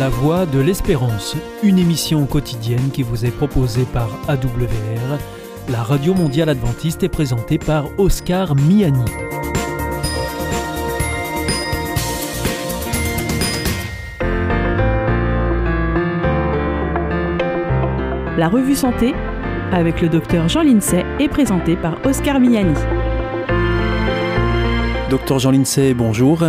La Voix de l'Espérance, une émission quotidienne qui vous est proposée par AWR, la radio mondiale adventiste est présentée par Oscar Miani. La revue Santé avec le docteur Jean Lincey est présentée par Oscar Miani. Docteur Jean Lincey, bonjour.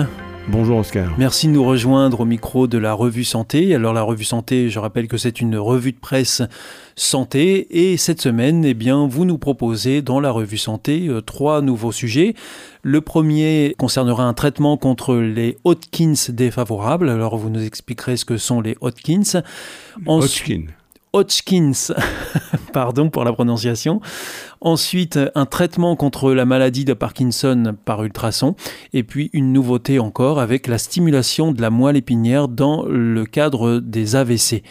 Bonjour Oscar. Merci de nous rejoindre au micro de la revue Santé. Alors la revue Santé, je rappelle que c'est une revue de presse santé et cette semaine, eh bien, vous nous proposez dans la revue Santé euh, trois nouveaux sujets. Le premier concernera un traitement contre les Hodgkins défavorables. Alors vous nous expliquerez ce que sont les Hodgkins. Hodgkin. Hodgkins, pardon pour la prononciation. Ensuite, un traitement contre la maladie de Parkinson par ultrason. Et puis une nouveauté encore avec la stimulation de la moelle épinière dans le cadre des AVC.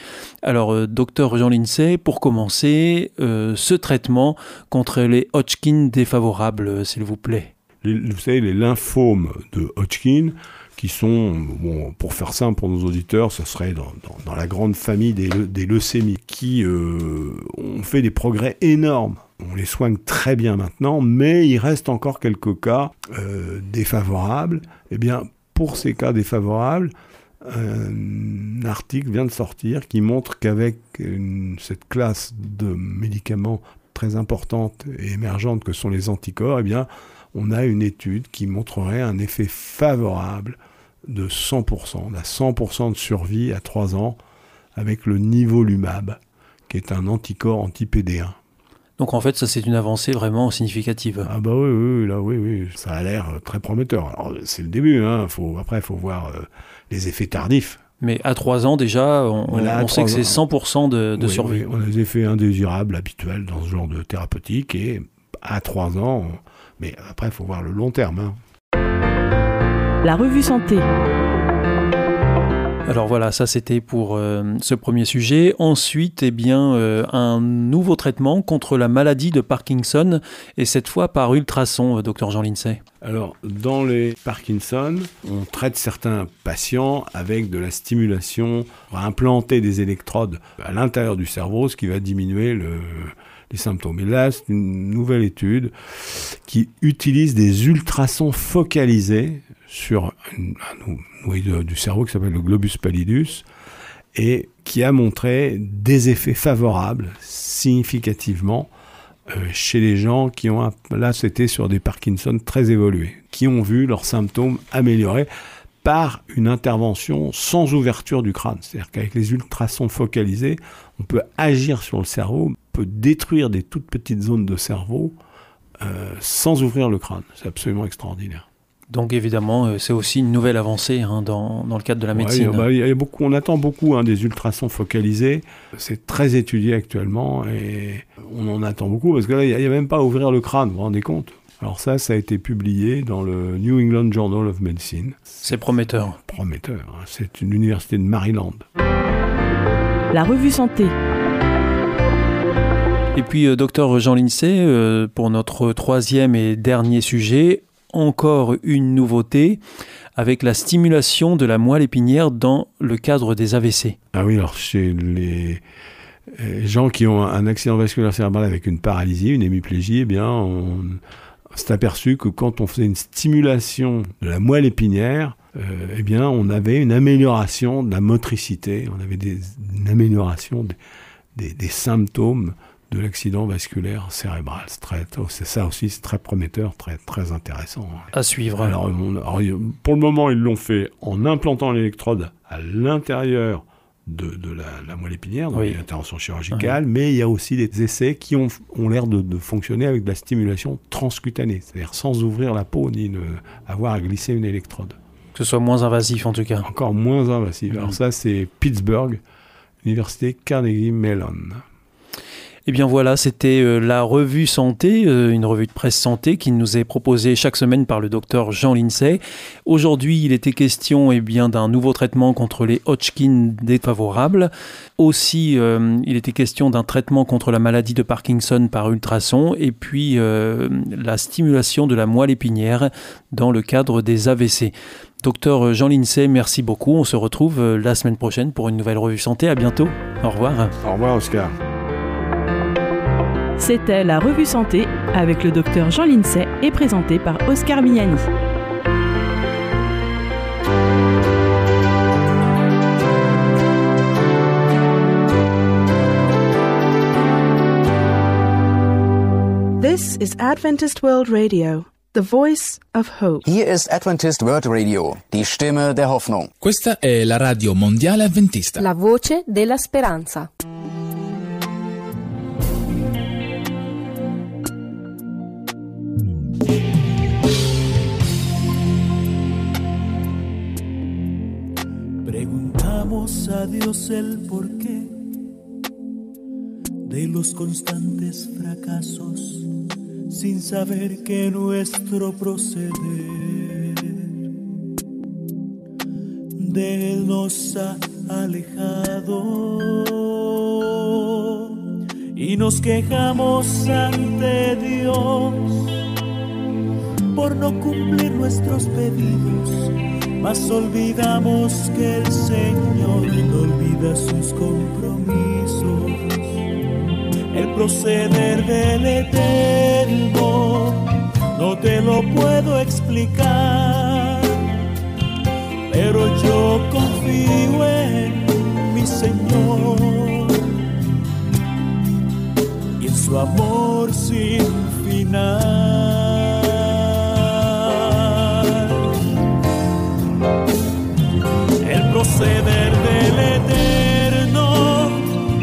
Alors, euh, docteur Jean Lincey, pour commencer, euh, ce traitement contre les Hodgkin défavorables, s'il vous plaît. vous savez, les lymphomes de Hodgkin, qui sont, bon, pour faire simple pour nos auditeurs, ce serait dans, dans, la grande famille des, des leucémies, qui euh, ont fait des progrès énormes. On les soigne très bien maintenant, mais il reste encore quelques cas euh, défavorables. Eh bien, pour ces cas défavorables, un article vient de sortir qui montre qu'avec cette classe de médicaments très importante et émergente que sont les anticorps, eh bien, on a une étude qui montrerait un effet favorable de 100%. On a 100% de survie à 3 ans avec le nivolumab, qui est un anticorps anti-PD1. Donc en fait, ça c'est une avancée vraiment significative. Ah bah oui, oui, là, oui, oui, ça a l'air très prometteur. Alors c'est le début, hein. Faut, après il faut voir euh, les effets tardifs. Mais à 3 ans déjà, on, sait que c'est 100% de, survie. on a des effets indésirables habituels dans ce genre de thérapeutique et à 3 ans, mais après il faut voir le long terme. Hein la revue Santé. Alors voilà, ça c'était pour euh, ce premier sujet. Ensuite, eh bien, euh, un nouveau traitement contre la maladie de Parkinson, et cette fois par ultrason, euh, docteur Jean Lincey. Alors, dans les Parkinson, on traite certains patients avec de la stimulation, on va implanter des électrodes à l'intérieur du cerveau, ce qui va diminuer le, les symptômes. Et là, c'est une nouvelle étude qui utilise des ultrasons focalisés sur un noyau du cerveau qui s'appelle le globus pallidus et qui a montré des effets favorables significativement euh, chez les gens qui ont, là c'était sur des Parkinson très évolués, qui ont vu leurs symptômes améliorer par une intervention sans ouverture du crâne. C'est-à-dire qu'avec les ultrasons focalisés, on peut agir sur le cerveau, on peut détruire des toutes petites zones de cerveau euh, sans ouvrir le crâne. C'est absolument extraordinaire. Donc évidemment, euh, c'est aussi une nouvelle avancée hein, dans, dans, le cadre de la médecine. Bah, y a beaucoup, on attend beaucoup hein, des ultrasons focalisés. C'est très étudié actuellement et on en attend beaucoup parce que là, il n'y a, même pas à ouvrir le crâne, vous vous rendez compte? Alors ça, ça a été publié dans le New England Journal of Medicine. C'est prometteur. Prometteur. Hein. C'est une université de Maryland. La revue Santé. Et puis, euh, docteur Jean Lincey, euh, pour notre troisième et dernier sujet, encore une nouveauté avec la stimulation de la moelle épinière dans le cadre des AVC. Ah oui, alors chez les euh, gens qui ont un accident vasculaire cérébral avec une paralysie, une hémiplégie, eh bien, on s'est aperçu que quand on faisait une stimulation de la moelle épinière, euh, eh bien, on avait une amélioration de la motricité, on avait une amélioration des, des symptômes de l'accident vasculaire cérébral. C'est ça aussi, c'est très prometteur, très, très intéressant. À suivre. Alors, pour le moment, ils l'ont fait en implantant l'électrode à l'intérieur de, la, moelle épinière, donc une intervention chirurgicale, mais il y a aussi des essais qui ont, ont l'air de, fonctionner avec de la stimulation transcutanée, c'est-à-dire sans ouvrir la peau ni avoir à glisser une électrode. Que ce soit moins invasif en tout cas. Encore moins invasif. Alors ça, c'est Pittsburgh, Université Carnegie Mellon. Eh bien voilà, c'était euh, la revue santé, euh, une revue de presse santé qui nous est proposée chaque semaine par le docteur Jean Lincey. Aujourd'hui, il était question eh bien d'un nouveau traitement contre les Hodgkin défavorables. Aussi, euh, il était question d'un traitement contre la maladie de Parkinson par ultrason et puis la stimulation de la moelle épinière dans le cadre des AVC. Docteur Jean Lincey, merci beaucoup. On se retrouve la semaine prochaine pour une nouvelle revue santé. À bientôt. Au revoir. Au revoir, Oscar. C'était la revue santé avec le docteur Jean Lincey et présenté par Oscar Miani. This is Adventist World Radio, the voice of hope. Hier ist Adventist World Radio, die Stimme der Hoffnung. Questa è la radio mondiale adventista. La voce della speranza. A Dios el porqué de los constantes fracasos sin saber que nuestro proceder de Él nos ha alejado. Y nos quejamos ante Dios por no cumplir nuestros pedidos, mas olvidamos que el Señor no olvida sus compromisos el proceder del eterno, no te lo puedo explicar, pero yo confío en mi Señor y en su amor sin final. Proceder del eterno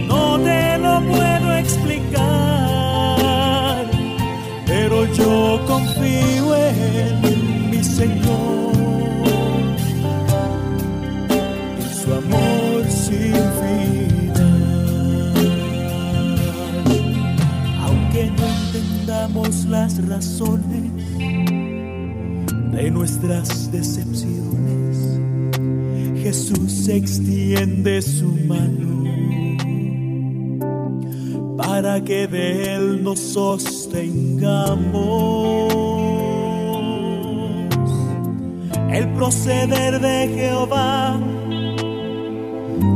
no te lo puedo explicar, pero yo confío en mi Señor, en su amor sin final. Aunque no entendamos las razones de nuestras decepciones, Jesús extiende su mano para que de Él nos sostengamos. El proceder de Jehová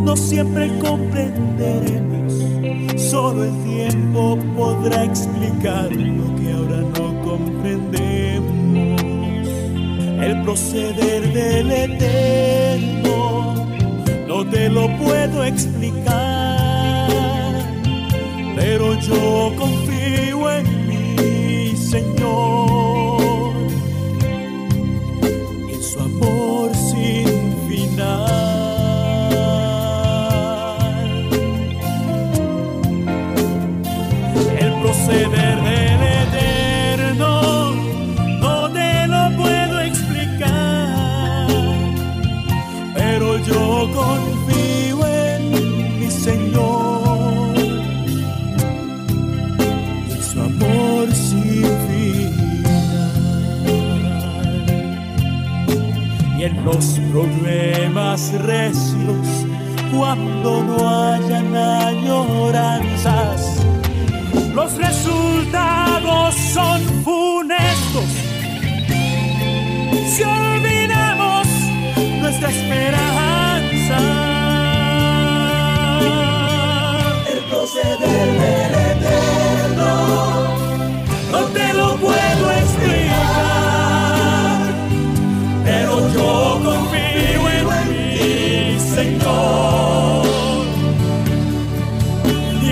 no siempre comprenderemos, solo el tiempo podrá explicar lo que ahora no comprendemos. El proceder del eterno te lo puedo explicar, pero yo confío en mi Señor, en su amor sin final. El proceder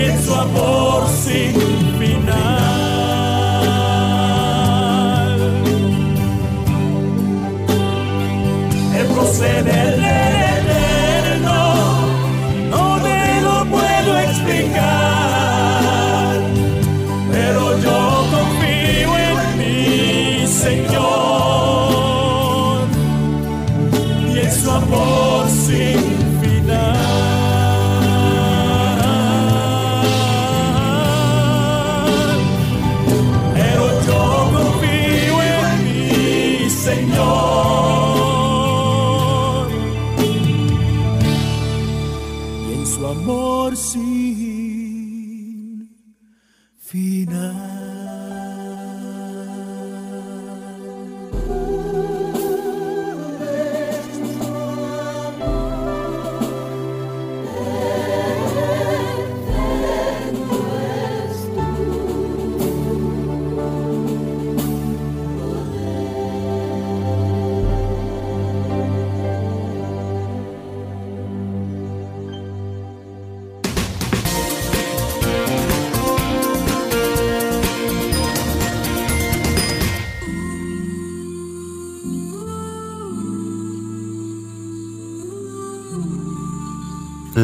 en su amor sin final. El proceder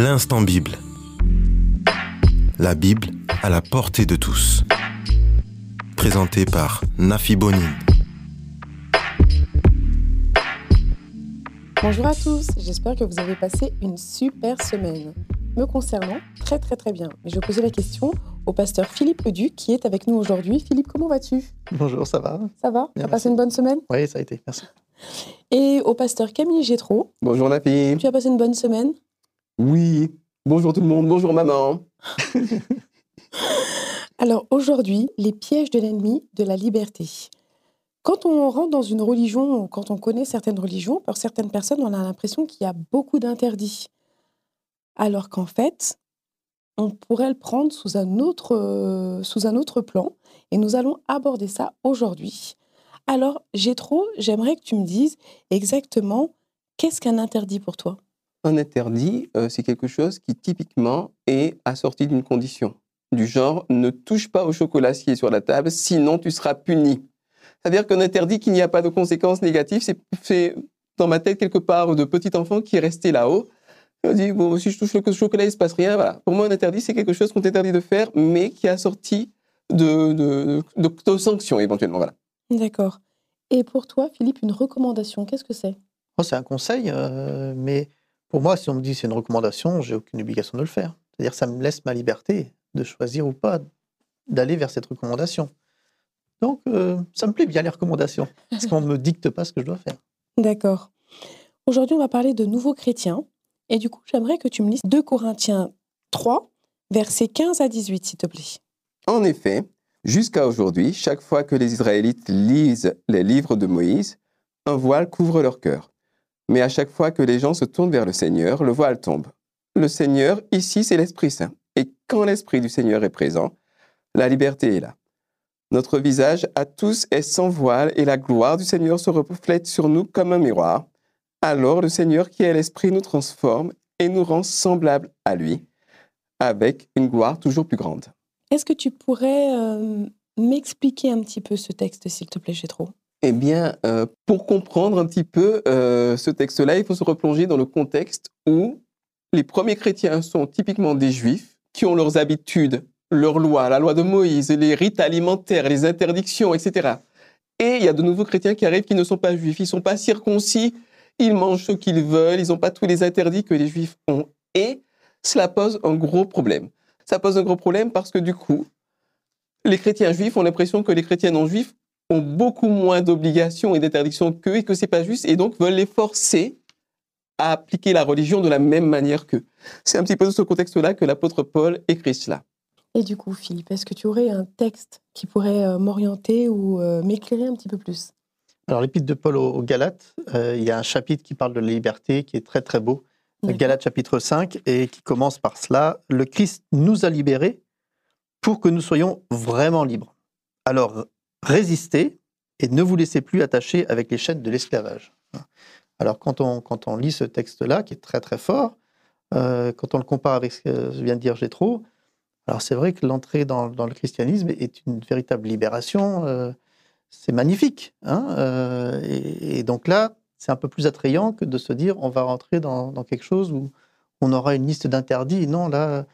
l'instant Bible. La Bible à la portée de tous. Présenté par Nafi Bonin. Bonjour à tous, j'espère que vous avez passé une super semaine. Me concernant, très très très bien. Mais je vais poser la question au pasteur Philippe Leduc qui est avec nous aujourd'hui. Philippe, comment vas-tu? Bonjour, ça va? Ça va? Tu as passé une bonne semaine? Oui, ça a été, merci. Et au pasteur Camille Gétro. Bonjour fille. Tu as passé une bonne semaine? Oui. Bonjour tout le monde, bonjour maman. Alors aujourd'hui, les pièges de l'ennemi de la liberté. Quand on rentre dans une religion, quand on connaît certaines religions, pour certaines personnes, on a l'impression qu'il y a beaucoup d'interdits. Alors qu'en fait, on pourrait le prendre sous un, autre, euh, sous un autre plan. Et nous allons aborder ça aujourd'hui. Alors, trop, j'aimerais que tu me dises exactement qu'est-ce qu'un interdit pour toi? Un interdit, euh, c'est quelque chose qui typiquement est assorti d'une condition. Du genre, ne touche pas au chocolacier sur la table, sinon tu seras puni. C'est-à-dire qu'un interdit qui n'y a pas de conséquences négatives, c'est fait dans ma tête quelque part de petit enfant qui est resté là-haut. Je dit, bon, si je touche le chocolat, il ne se passe rien. Voilà. Pour moi, un interdit, c'est quelque chose qu'on t'interdit de faire, mais qui est assorti de, de, de sanctions éventuellement. Voilà. D'accord. Et pour toi, Philippe, une recommandation, qu'est-ce que c'est? Oh, C'est un conseil, euh, mais pour moi, si on me dit c'est une recommandation, j'ai aucune obligation de le faire. C'est-à-dire ça me laisse ma liberté de choisir ou pas d'aller vers cette recommandation. Donc, euh, ça me plaît bien les recommandations, parce qu'on ne me dicte pas ce que je dois faire. D'accord. Aujourd'hui, on va parler de nouveaux chrétiens. Et du coup, j'aimerais que tu me lises 2 Corinthiens 3, versets 15 à 18, s'il te plaît. En effet, Jusqu'à aujourd'hui, chaque fois que les Israélites lisent les livres de Moïse, un voile couvre leur cœur. Mais à chaque fois que les gens se tournent vers le Seigneur, le voile tombe. Le Seigneur, ici, c'est l'Esprit Saint. Et quand l'Esprit du Seigneur est présent, la liberté est là. Notre visage à tous est sans voile et la gloire du Seigneur se reflète sur nous comme un miroir. Alors le Seigneur qui est l'Esprit nous transforme et nous rend semblables à lui, avec une gloire toujours plus grande. Est-ce que tu pourrais euh, m'expliquer un petit peu ce texte, s'il te plaît, trop Eh bien, euh, pour comprendre un petit peu euh, ce texte-là, il faut se replonger dans le contexte où les premiers chrétiens sont typiquement des juifs qui ont leurs habitudes, leurs lois, la loi de Moïse, les rites alimentaires, les interdictions, etc. Et il y a de nouveaux chrétiens qui arrivent qui ne sont pas juifs, ils ne sont pas circoncis, ils mangent ce qu'ils veulent, ils n'ont pas tous les interdits que les juifs ont. Et cela pose un gros problème ça pose un gros problème parce que du coup, les chrétiens juifs ont l'impression que les chrétiens non juifs ont beaucoup moins d'obligations et d'interdictions qu'eux et que c'est pas juste et donc veulent les forcer à appliquer la religion de la même manière qu'eux. C'est un petit peu dans ce contexte-là que l'apôtre Paul écrit cela. Et du coup, Philippe, est-ce que tu aurais un texte qui pourrait euh, m'orienter ou euh, m'éclairer un petit peu plus? Alors, l'épître de Paul aux, Galates, euh, il y a un chapitre qui parle de la liberté qui est très très beau. Galates chapitre 5, et qui commence par cela. Le Christ nous a libérés pour que nous soyons vraiment libres. Alors, résistez et ne vous laissez plus attacher avec les chaînes de l'esclavage. Alors, quand on, quand on lit ce texte-là, qui est très très fort, euh, quand on le compare avec ce que vient de dire Gétro, alors c'est vrai que l'entrée dans, le christianisme est une véritable libération. Euh, c'est magnifique. Hein euh, et, donc là, c'est un peu plus attrayant que de se dire on va rentrer dans, quelque chose où on aura une liste d'interdits. Non, là,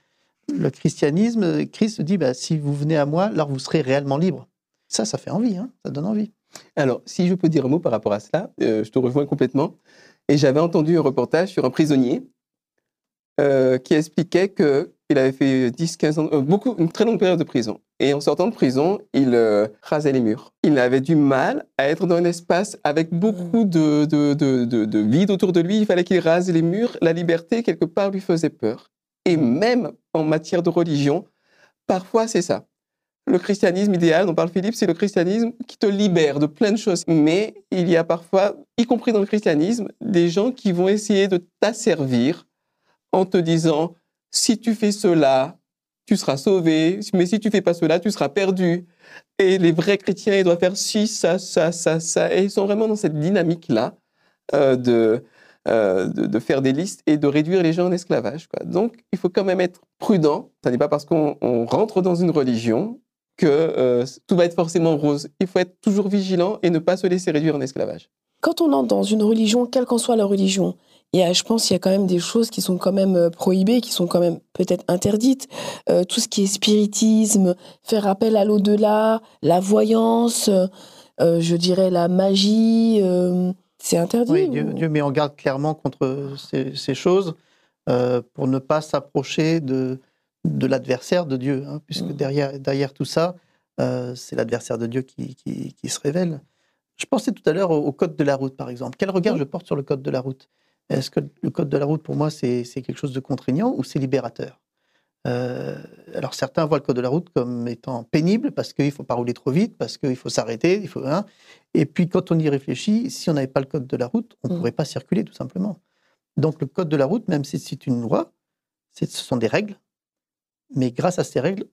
le christianisme, Christ dit bah, si vous venez à moi, alors vous serez réellement libre. Ça, ça fait envie, hein, ça donne envie. Alors, si je peux dire un mot par rapport à cela, euh, je te rejoins complètement. Et j'avais entendu un reportage sur un prisonnier euh, qui expliquait qu'il avait fait 10, 15 ans, euh, beaucoup, une très longue période de prison. Et en sortant de prison, il rasait les murs. Il avait du mal à être dans un espace avec beaucoup de, de, de, de vide autour de lui. Il fallait qu'il rase les murs. La liberté, quelque part, lui faisait peur. Et même en matière de religion, parfois c'est ça. Le christianisme idéal dont parle Philippe, c'est le christianisme qui te libère de plein de choses. Mais il y a parfois, y compris dans le christianisme, des gens qui vont essayer de t'asservir en te disant, si tu fais cela, tu seras sauvé, mais si tu fais pas cela, tu seras perdu. Et les vrais chrétiens, ils doivent faire ci, ça, ça, ça, ça. Et ils sont vraiment dans cette dynamique-là euh, euh, de, de, faire des listes et de réduire les gens en esclavage. Donc, il faut quand même être prudent. Ce n'est pas parce qu'on rentre dans une religion que euh, tout va être forcément rose. Il faut être toujours vigilant et ne pas se laisser réduire en esclavage. Quand on entre dans une religion, quelle qu'en soit la religion, il y a, je pense qu'il y a quand même des choses qui sont quand même euh, prohibées, qui sont quand même peut-être interdites. Euh, tout ce qui est spiritisme, faire appel à l'au-delà, la voyance, euh, je dirais la magie, c'est interdit. Oui, Dieu, met en garde clairement contre ces, choses pour ne pas s'approcher de, de l'adversaire de Dieu, hein, puisque mm. derrière, derrière tout ça, c'est l'adversaire de Dieu qui, qui, se révèle. Je pensais tout à l'heure au, code de la route, par exemple. Quel regard je porte sur le code de la route? Est-ce que le code de la route, pour moi, c'est quelque chose de contraignant ou c'est libérateur? Euh, alors certains voient le code de la route comme étant pénible parce qu'il ne faut pas rouler trop vite, parce qu'il faut s'arrêter, il faut. Hein. Et puis quand on y réfléchit, si on n'avait pas le code de la route, on ne mmh. pourrait pas circuler tout simplement. Donc le code de la route, même si c'est une loi, ce sont des règles, mais grâce à ces règles,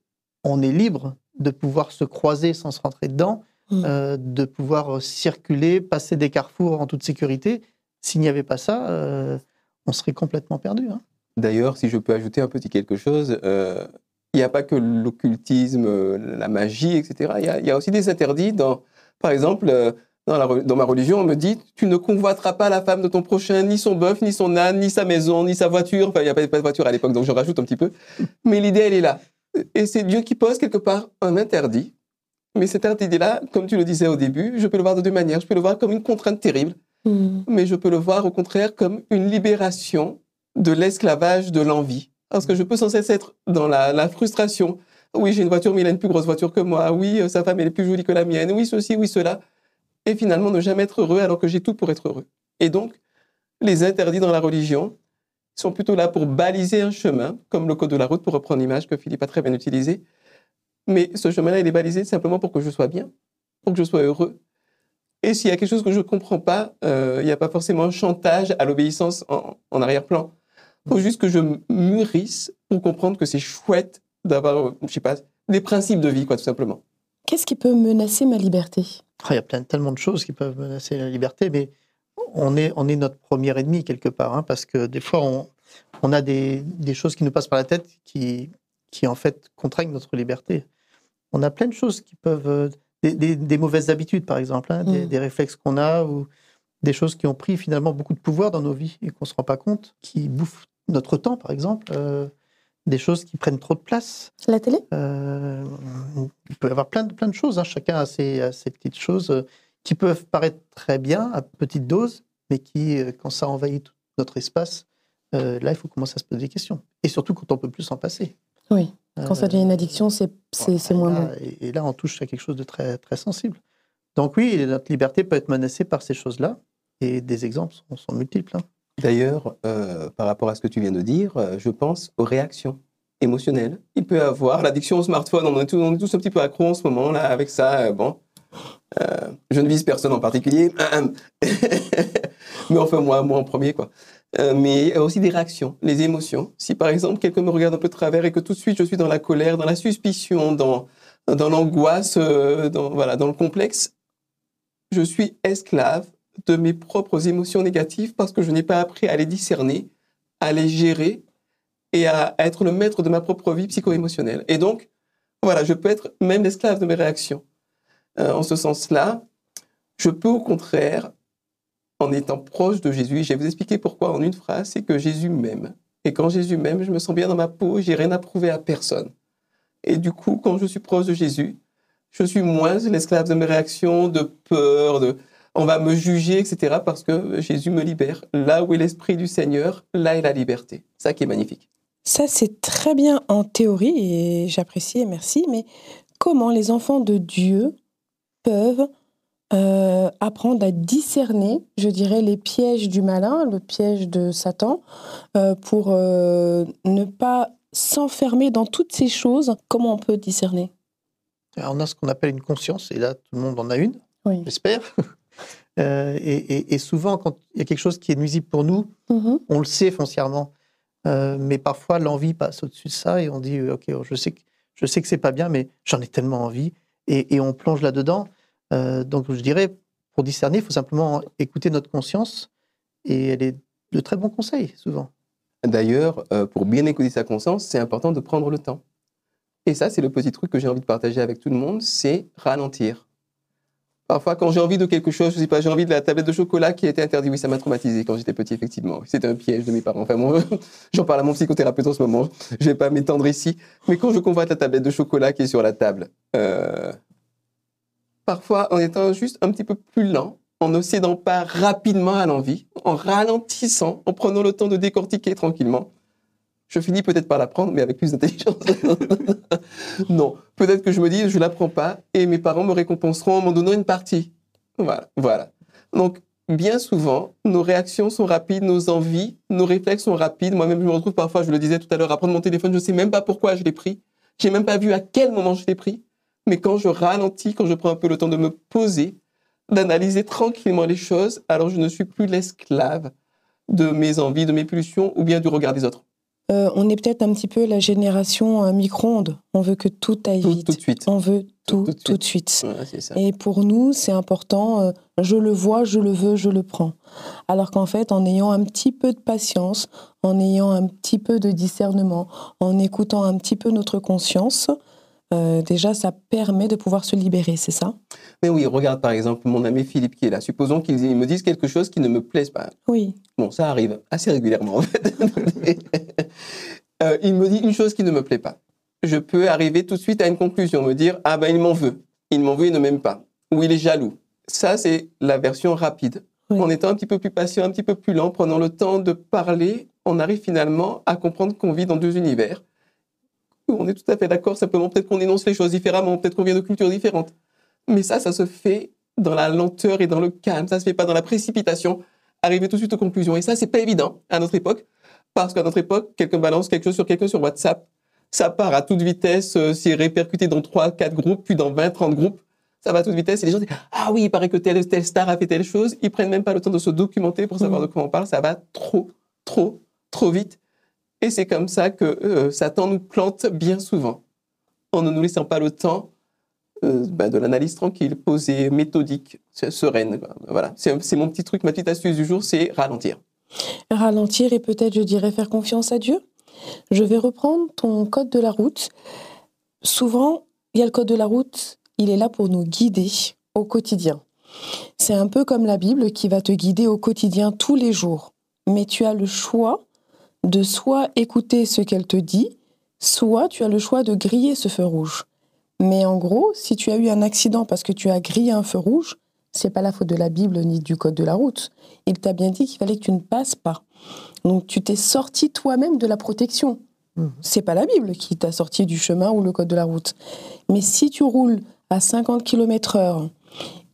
on est libre de pouvoir se croiser sans se rentrer dedans, Mmh. Euh, de pouvoir circuler, passer des carrefours en toute sécurité. S'il n'y avait pas ça, euh, on serait complètement perdu. Hein. D'ailleurs, si je peux ajouter un petit quelque chose, euh, il n'y a pas que l'occultisme, la magie, etc. Il y, a aussi des interdits. Dans, par exemple, dans, dans, ma religion, on me dit tu ne convoiteras pas la femme de ton prochain, ni son bœuf, ni son âne, ni sa maison, ni sa voiture. Enfin, il n'y a pas, pas de voiture à l'époque, donc je rajoute un petit peu. Mais l'idée, elle est là. Et c'est Dieu qui pose quelque part un interdit mais cet interdit-là, comme tu le disais au début, je peux le voir de deux manières. Je peux le voir comme une contrainte terrible, hmm. mais je peux le voir au contraire comme une libération de l'esclavage de l'envie. Parce que je peux sans cesse être dans la, frustration. Oui, j'ai une voiture, mais il a une plus grosse voiture que moi. Oui, euh, sa femme, elle est plus jolie que la mienne. Oui, ceci, oui, cela. Et finalement, ne jamais être heureux alors que j'ai tout pour être heureux. Et donc, les interdits dans la religion sont plutôt là pour baliser un chemin, comme le code de la route, pour reprendre l'image que Philippe a très bien utilisée, mais ce chemin-là, il est balisé simplement pour que je sois bien, pour que je sois heureux. Et s'il y a quelque chose que je ne comprends pas, euh, il n'y a pas forcément un chantage à l'obéissance en, arrière-plan. Il faut juste que je mûrisse pour comprendre que c'est chouette d'avoir, je sais pas, des principes de vie, quoi, tout simplement. Qu'est-ce qui peut menacer ma liberté? Ah, Il y a plein, tellement de choses qui peuvent menacer la liberté, mais on est, on est notre premier ennemi quelque part, hein, parce que des fois, on, on a des, des, choses qui nous passent par la tête qui, qui en fait contraignent notre liberté on a plein de choses qui peuvent. Euh, des, mauvaises habitudes, par exemple, hein, mm. des, réflexes qu'on a ou des choses qui ont pris finalement beaucoup de pouvoir dans nos vies et qu'on ne se rend pas compte, qui bouffent notre temps, par exemple. Euh, des choses qui prennent trop de place. La télé? Euh, Il peut y avoir plein de, plein de choses. Hein. Chacun a ses, petites choses qui peuvent paraître très bien à petite dose, mais qui, quand ça envahit tout notre espace, là, il faut commencer à se poser des questions. Et surtout quand on peut plus s'en passer. Oui. Quand ça devient une addiction, c'est moins bon. Et là, on touche à quelque chose de très, très sensible. Donc oui, notre liberté peut être menacée par ces choses-là. Et des exemples sont, multiples. Hein. D'ailleurs, euh, par rapport à ce que tu viens de dire, euh, je pense aux réactions émotionnelles. Il peut avoir l'addiction au smartphone. On est, tous, un petit peu accro en ce moment là avec ça. Euh, bon, je ne vise personne en particulier, mais enfin moi, moi en premier quoi. Mais aussi des réactions, les émotions. Si par exemple quelqu'un me regarde un peu de travers et que tout de suite je suis dans la colère, dans la suspicion, dans, dans l'angoisse, dans, voilà, dans le complexe, je suis esclave de mes propres émotions négatives parce que je n'ai pas appris à les discerner, à les gérer et à, être le maître de ma propre vie psycho-émotionnelle. Et donc, voilà, je peux être même l'esclave de mes réactions. Euh, en ce sens-là, je peux au contraire en étant proche de Jésus. Je vais vous expliquer pourquoi en une phrase, c'est que Jésus m'aime. Et quand Jésus m'aime, je me sens bien dans ma peau, j'ai rien à prouver à personne. Et du coup, quand je suis proche de Jésus, je suis moins l'esclave de mes réactions, de peur, de on va me juger, etc. parce que Jésus me libère. Là où est l'Esprit du Seigneur, là est la liberté. Ça qui est magnifique. Ça, c'est très bien en théorie et j'apprécie et merci, mais comment les enfants de Dieu peuvent euh, apprendre à discerner, je dirais, les pièges du malin, le piège de Satan, euh, pour euh, ne pas s'enfermer dans toutes ces choses? Comment on peut discerner? On a ce qu'on appelle une conscience, et là, tout le monde en a une, j'espère. Et, souvent, quand il y a quelque chose qui est nuisible pour nous, mm-hmm. on le sait foncièrement. mais parfois, l'envie passe au-dessus de ça et on dit, OK, je sais que, je sais que c'est pas bien, mais j'en ai tellement envie. et on plonge là-dedans. Euh, donc je dirais, pour discerner, il faut simplement écouter notre conscience et elle est de très bons conseils, souvent. D'ailleurs, euh, pour bien écouter sa conscience, c'est important de prendre le temps. Et ça, c'est le petit truc que j'ai envie de partager avec tout le monde, c'est ralentir. Parfois, quand j'ai envie de quelque chose, je sais pas, j'ai envie de la tablette de chocolat qui a été interdite. Oui, ça m'a traumatisé quand j'étais petit, effectivement. C'était un piège de mes parents. Enfin, j'en parle à mon psychothérapeute en ce moment. Je vais pas m'étendre ici. Mais quand je convoite la tablette de chocolat qui est sur la table, euh, parfois, en étant juste un petit peu plus lent, en ne cédant pas rapidement à l'envie, en ralentissant, en prenant le temps de décortiquer tranquillement, je finis peut-être par l'apprendre, mais avec plus d'intelligence. non, peut-être que je me dis, je l'apprends pas, et mes parents me récompenseront en m'en donnant une partie. Voilà, voilà. Donc, bien souvent, nos réactions sont rapides, nos envies, nos réflexes sont rapides. Moi-même, je me retrouve parfois, je le disais tout à l'heure, à prendre mon téléphone, je ne sais même pas pourquoi je l'ai pris. J'ai même pas vu à quel moment je l'ai pris. Mais quand je ralentis, quand je prends un peu le temps de me poser, d'analyser tranquillement les choses, alors je ne suis plus l'esclave de mes envies, de mes pulsions ou bien du regard des autres. Euh, on est peut-être un petit peu la génération euh, micro-ondes. On veut que tout aille vite. Tout de suite. On veut tout tout de suite. Et pour nous, c'est important. euh, je le vois, je le veux, je le prends. Alors qu'en fait, en ayant un petit peu de patience, en ayant un petit peu de discernement, en écoutant un petit peu notre conscience, euh, déjà, ça permet de pouvoir se libérer, c'est ça? Mais oui, regarde par exemple mon ami Philippe qui est là. Supposons qu'il me dise quelque chose qui ne me plaise pas. Oui. Bon, ça arrive assez régulièrement en fait. Il me dit une chose qui ne me plaît pas. Je peux arriver tout de suite à une conclusion, me dire ah ben il m'en veut, il m'en veut, il ne m'aime pas, ou il est jaloux. Ça c'est la version rapide. En étant un petit peu plus patient, un petit peu plus lent, prenant le temps de parler, on arrive finalement à comprendre qu'on vit dans deux univers. On est tout à fait d'accord, simplement peut-être qu'on énonce les choses différemment, peut-être qu'on vient de cultures différentes. Mais ça, ça se fait dans la lenteur et dans le calme. Ça se fait pas dans la précipitation. Arriver tout de suite aux conclusions. Et ça, c'est pas évident à notre époque. Parce qu'à notre époque, quelqu'un balance quelque chose sur quelqu'un sur WhatsApp. Ça part à toute vitesse, euh, c'est répercuté dans 3, 4 groupes, puis dans 20, 30 groupes. Ça va à toute vitesse. Et les gens disent Ah oui, il paraît que telle, telle star a fait telle chose. Ils prennent même pas le temps de se documenter pour savoir de quoi on parle. Ça va trop, trop, trop vite. Et c'est comme ça que euh, Satan nous plante bien souvent, en ne nous laissant pas le temps euh, bah, de l'analyse tranquille, posée, méthodique, sereine. Voilà, c'est mon petit truc, ma petite astuce du jour, c'est ralentir. Ralentir et peut-être, je dirais, faire confiance à Dieu. Je vais reprendre ton code de la route. Souvent, il y a le code de la route, il est là pour nous guider au quotidien. C'est un peu comme la Bible qui va te guider au quotidien tous les jours. Mais tu as le choix de soit écouter ce qu'elle te dit, soit tu as le choix de griller ce feu rouge. Mais en gros, si tu as eu un accident parce que tu as grillé un feu rouge, c'est pas la faute de la Bible ni du code de la route. Il t'a bien dit qu'il fallait que tu ne passes pas. Donc tu t'es sorti toi-même de la protection. C'est pas la Bible qui t'a sorti du chemin ou le code de la route. Mais si tu roules à 50 km heure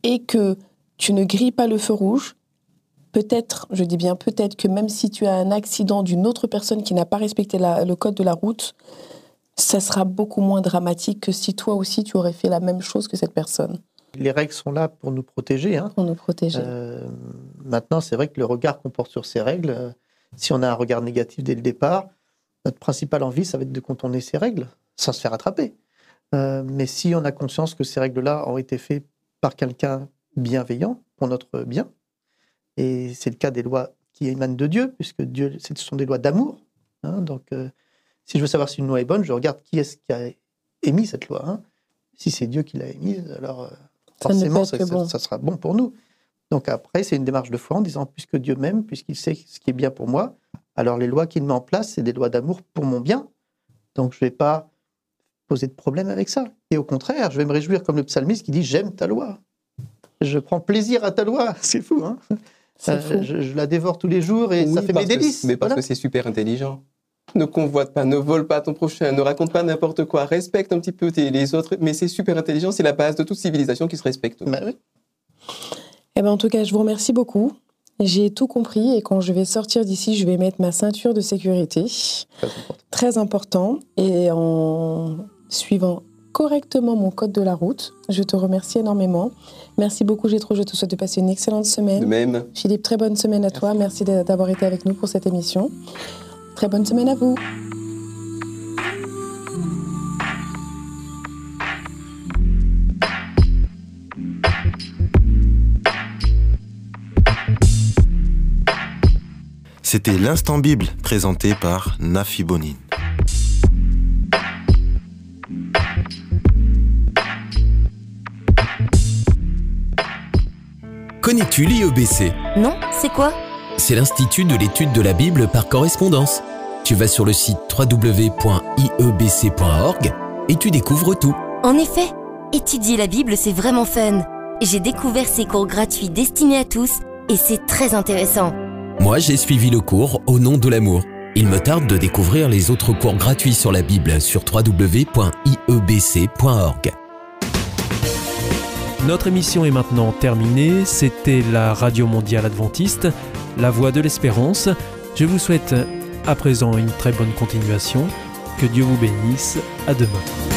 et que tu ne grilles pas le feu rouge, peut-être, je dis bien peut-être que même si tu as un accident d'une autre personne qui n'a pas respecté la- le code de la route, ça sera beaucoup moins dramatique que si toi aussi tu aurais fait la même chose que cette personne. Les règles sont là pour nous protéger. Hein. Pour nous protéger. Euh, maintenant, c'est vrai que le regard qu'on porte sur ces règles, euh, si on a un regard négatif dès le départ, notre principale envie, ça va être de contourner ces règles sans se faire attraper. Euh, mais si on a conscience que ces règles-là ont été faites par quelqu'un bienveillant pour notre bien, et c'est le cas des lois qui émanent de Dieu, puisque Dieu, ce sont des lois d'amour. hein. donc, si je veux savoir si une loi est bonne, je regarde qui est-ce qui a émis cette loi. hein. Si c'est Dieu qui l'a émise, alors forcément, ça, ça- bon. ça sera bon pour nous. Donc après, c'est une démarche de foi en disant, puisque Dieu m'aime, puisqu'il sait ce qui est bien pour moi, alors les lois qu'il met en place, c'est des lois d'amour pour mon bien. Donc je ne vais pas poser de problème avec ça. Et au contraire, je vais me réjouir comme le psalmiste qui dit, j'aime ta loi. Je prends plaisir à ta loi. C'est fou, hein Euh, fou. Je, je la dévore tous les jours et Oui, ça fait mes que- délices. mais parce Voilà. que c'est super intelligent. Ne convoite pas, ne vole pas ton prochain, ne raconte pas n'importe quoi, respecte un petit peu tes- les autres, mais c'est super intelligent, c'est la base de toute civilisation qui se respecte. Bah oui. Eh ben, en tout cas, je vous remercie beaucoup. J'ai tout compris et quand je vais sortir d'ici, je vais mettre ma ceinture de sécurité. Très important. Et en suivant correctement mon code de la route, je te remercie énormément. Merci beaucoup, Gétro. Je te souhaite de passer une excellente semaine. De même. Philippe, très bonne semaine à toi. Merci d'a- d'avoir été avec nous pour cette émission. Très bonne semaine à vous. C'était l'instant Bible présenté par Nafi Bonin. Connais-tu l'IEBC Non, c'est quoi? C'est l'Institut de l'étude de la Bible par correspondance. Tu vas sur le site www.iebc.org et tu découvres tout. En effet, étudier la Bible, c'est vraiment fun. J'ai découvert ces cours gratuits destinés à tous et c'est très intéressant. Moi, j'ai suivi le cours Au nom de l'amour. Il me tarde de découvrir les autres cours gratuits sur la Bible sur www.iebc.org. Notre émission est maintenant terminée. C'était la Radio Mondiale Adventiste, la voix de l'espérance. Je vous souhaite à présent une très bonne continuation. Que Dieu vous bénisse. À demain.